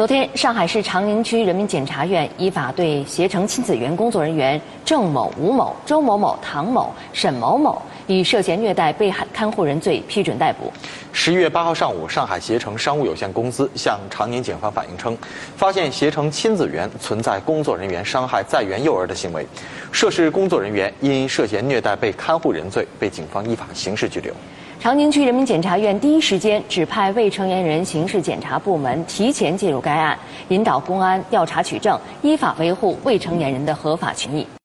昨天，上海市长宁区人民检察院依法对携程亲子园工作人员郑某、吴某、周某某、唐某、沈某某以涉嫌虐待被害看护人罪批准逮捕。十一月八号上午，上海携程商务有限公司向长宁警方反映称，发现携程亲子园存在工作人员伤害在园幼儿的行为，涉事工作人员因涉嫌虐待被看护人罪被警方依法刑事拘留。长宁区人民检察院第一时间指派未成年人刑事检察部门提前介入该案，引导公安调查取证，依法维护未成年人的合法权益。